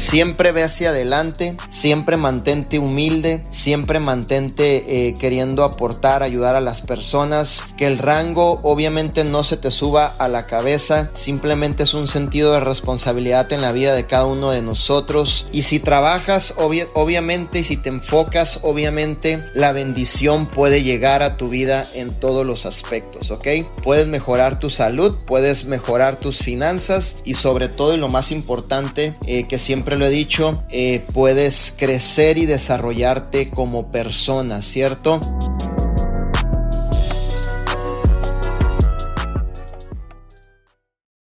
siempre ve hacia adelante, siempre mantente humilde, siempre mantente eh, queriendo aportar, ayudar a las personas, que el rango obviamente no se te suba a la cabeza, simplemente es un sentido de responsabilidad en la vida de cada uno de nosotros y si trabajas obviamente y si te enfocas obviamente la bendición puede llegar a tu vida en todos los aspectos, ¿ok? Puedes mejorar tu salud, puedes mejorar tus finanzas y sobre todo y lo más importante eh, que lo he dicho, eh, puedes crecer y desarrollarte como persona, ¿cierto?